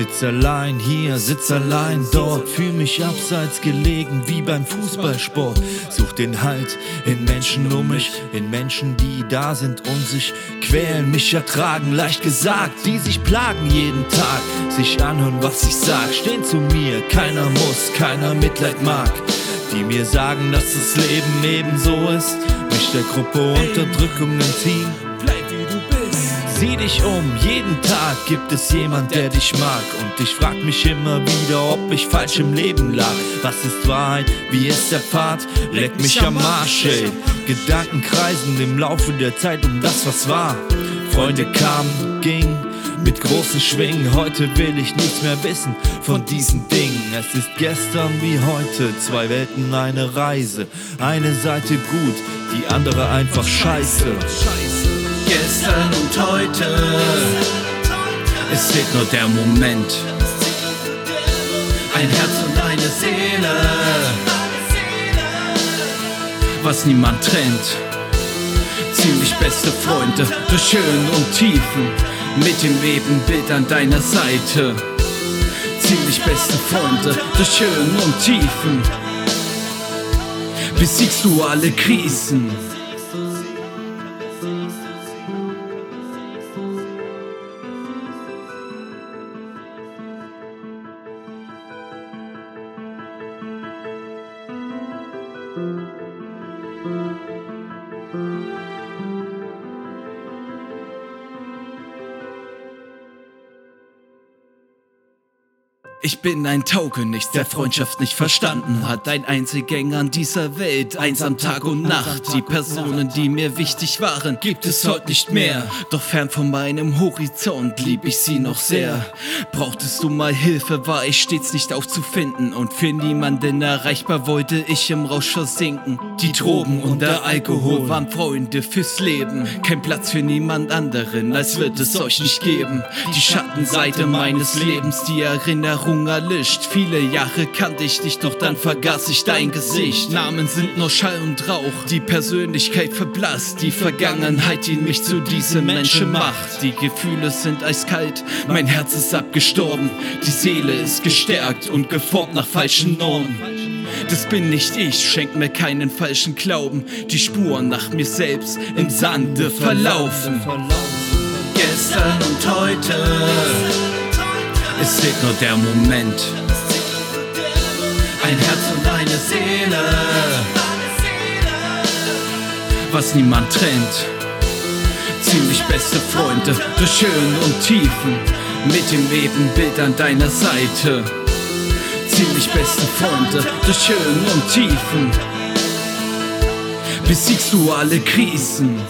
sitz allein hier, sitz allein dort, fühl mich abseits gelegen wie beim Fußballsport. Such den Halt in Menschen um mich, in Menschen, die da sind und sich quälen, mich ertragen, leicht gesagt, die sich plagen jeden Tag, sich anhören, was ich sag, stehen zu mir, keiner muss, keiner Mitleid mag. Die mir sagen, dass das Leben eben so ist, mich der Gruppe Unterdrückung entziehen. Sieh dich um, jeden Tag gibt es jemand, der dich mag. Und ich frag mich immer wieder, ob ich falsch im Leben lag. Was ist Wahrheit? Wie ist der Pfad? Leck mich am Arsch, ey. Gedanken kreisen im Laufe der Zeit um das, was war. Freunde kamen, gingen mit großen Schwingen. Heute will ich nichts mehr wissen von diesen Dingen. Es ist gestern wie heute, zwei Welten, eine Reise. Eine Seite gut, die andere einfach scheiße. Gestern und heute, es zählt nur der Moment. Ein Herz und eine Seele, was niemand trennt. Ziemlich beste Freunde, durch Höhen und Tiefen, mit dem Ebenbild an deiner Seite. Ziemlich beste Freunde, durch Höhen und Tiefen, besiegst du alle Krisen. Thank you. Ich bin ein Taugenichts, der Freundschaft nicht verstanden hat. Ein Einzelgänger an dieser Welt, einsam Tag und Nacht. Die Personen, die mir wichtig waren, gibt es heute nicht mehr. Doch fern von meinem Horizont lieb ich sie noch sehr. Brauchtest du mal Hilfe, war ich stets nicht aufzufinden. Und für niemanden erreichbar wollte ich im Rausch versinken. Die Drogen und der Alkohol waren Freunde fürs Leben. Kein Platz für niemand anderen, als wird es euch nicht geben. Die Schattenseite meines Lebens, die Erinnerung erlischt. Viele Jahre kannte ich dich, doch dann vergaß ich dein Gesicht. Namen sind nur Schall und Rauch, die Persönlichkeit verblasst. Die Vergangenheit, die mich zu diesem Menschen macht. Die Gefühle sind eiskalt, mein Herz ist abgestorben. Die Seele ist gestärkt und geformt nach falschen Normen. Das bin nicht ich, schenk mir keinen falschen Glauben. Die Spuren nach mir selbst im Sande verlaufen. Gestern und heute es zählt nur der Moment. Ein Herz und eine Seele, was niemand trennt. Ziemlich beste Freunde, durch Höhen und Tiefen, mit dem Ebenbild an deiner Seite. Ziemlich beste Freunde, durch Höhen und Tiefen, besiegst du alle Krisen.